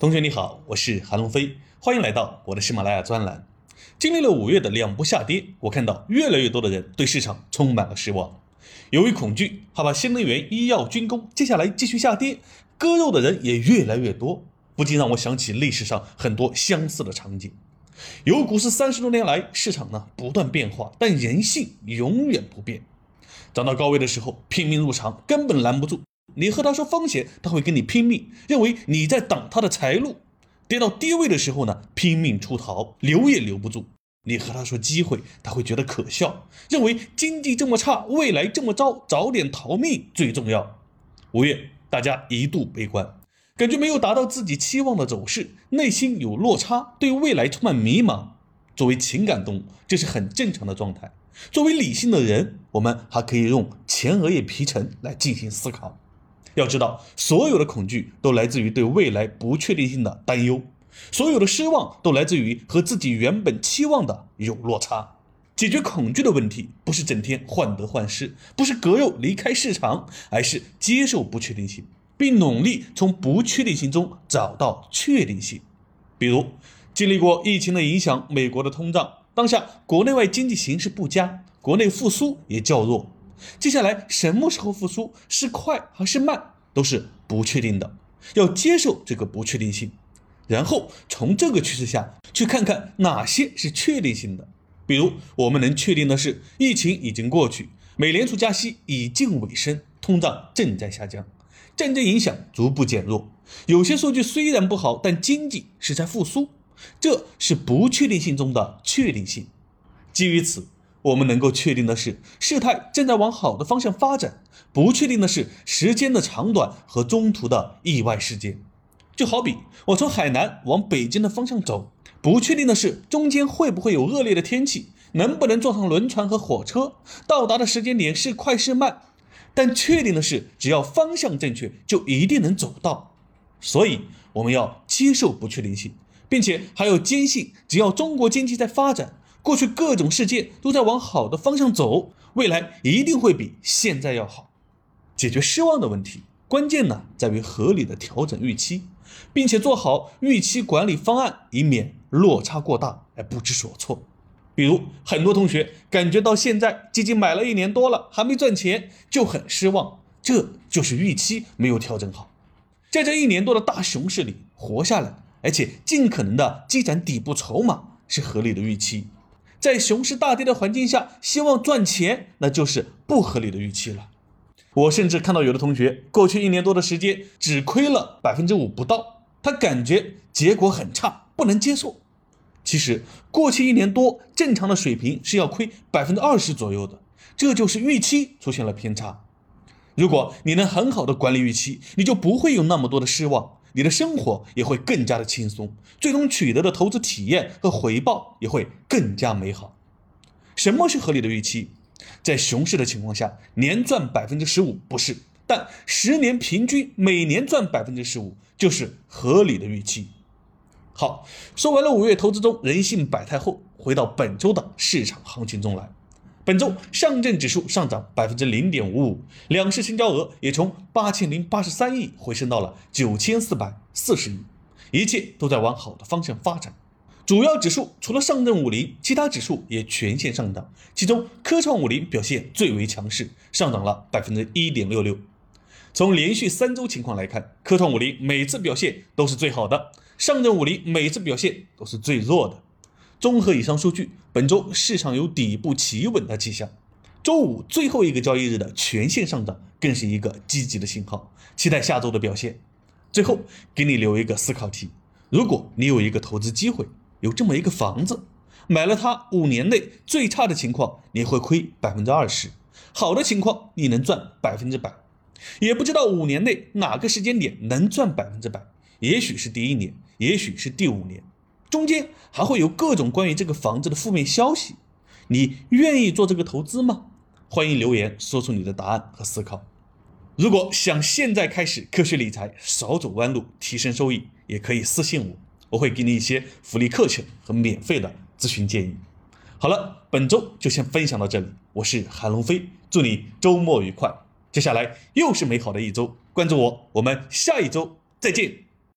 同学你好，我是韩龙飞，欢迎来到我的喜马拉雅专栏。经历了五月的两波下跌，我看到越来越多的人对市场充满了失望。由于恐惧，害怕新能源、医药、军工接下来继续下跌，割肉的人也越来越多，不禁让我想起历史上很多相似的场景。有股市三十多年来，市场呢不断变化，但人性永远不变。涨到高位的时候，拼命入场，根本拦不住。你和他说风险，他会跟你拼命，认为你在挡他的财路；跌到低位的时候呢，拼命出逃，留也留不住。你和他说机会，他会觉得可笑，认为经济这么差，未来这么糟，早点逃命最重要。五月，大家一度悲观，感觉没有达到自己期望的走势，内心有落差，对未来充满迷茫。作为情感动物，这是很正常的状态。作为理性的人，我们还可以用前额叶皮层来进行思考。要知道，所有的恐惧都来自于对未来不确定性的担忧，所有的失望都来自于和自己原本期望的有落差。解决恐惧的问题，不是整天患得患失，不是割肉离开市场，而是接受不确定性，并努力从不确定性中找到确定性。比如，经历过疫情的影响，美国的通胀，当下国内外经济形势不佳，国内复苏也较弱。接下来什么时候复苏，是快还是慢，都是不确定的，要接受这个不确定性，然后从这个趋势下去看看哪些是确定性的。比如，我们能确定的是，疫情已经过去，美联储加息已近尾声，通胀正在下降，战争影响逐步减弱。有些数据虽然不好，但经济是在复苏，这是不确定性中的确定性。基于此。我们能够确定的是，事态正在往好的方向发展；不确定的是时间的长短和中途的意外事件。就好比我从海南往北京的方向走，不确定的是中间会不会有恶劣的天气，能不能坐上轮船和火车，到达的时间点是快是慢。但确定的是，只要方向正确，就一定能走到。所以，我们要接受不确定性，并且还要坚信，只要中国经济在发展。过去各种事件都在往好的方向走，未来一定会比现在要好。解决失望的问题，关键呢在于合理的调整预期，并且做好预期管理方案，以免落差过大而不知所措。比如，很多同学感觉到现在基金买了一年多了还没赚钱，就很失望，这就是预期没有调整好。在这一年多的大熊市里活下来，而且尽可能的积攒底部筹码，是合理的预期。在熊市大跌的环境下，希望赚钱，那就是不合理的预期了。我甚至看到有的同学，过去一年多的时间只亏了百分之五不到，他感觉结果很差，不能接受。其实过去一年多正常的水平是要亏百分之二十左右的，这就是预期出现了偏差。如果你能很好的管理预期，你就不会有那么多的失望。你的生活也会更加的轻松，最终取得的投资体验和回报也会更加美好。什么是合理的预期？在熊市的情况下，年赚百分之十五不是，但十年平均每年赚百分之十五就是合理的预期。好，说完了五月投资中人性百态后，回到本周的市场行情中来。本周上证指数上涨百分之零点五五，两市成交额也从八千零八十三亿回升到了九千四百四十亿，一切都在往好的方向发展。主要指数除了上证五零，其他指数也全线上涨，其中科创五零表现最为强势，上涨了百分之一点六六。从连续三周情况来看，科创五零每次表现都是最好的，上证五零每次表现都是最弱的。综合以上数据，本周市场有底部企稳的迹象。周五最后一个交易日的全线上涨，更是一个积极的信号。期待下周的表现。最后给你留一个思考题：如果你有一个投资机会，有这么一个房子，买了它五年内最差的情况你会亏百分之二十，好的情况你能赚百分之百。也不知道五年内哪个时间点能赚百分之百，也许是第一年，也许是第五年。中间还会有各种关于这个房子的负面消息，你愿意做这个投资吗？欢迎留言说出你的答案和思考。如果想现在开始科学理财，少走弯路，提升收益，也可以私信我，我会给你一些福利课程和免费的咨询建议。好了，本周就先分享到这里，我是韩龙飞，祝你周末愉快，接下来又是美好的一周，关注我，我们下一周再见。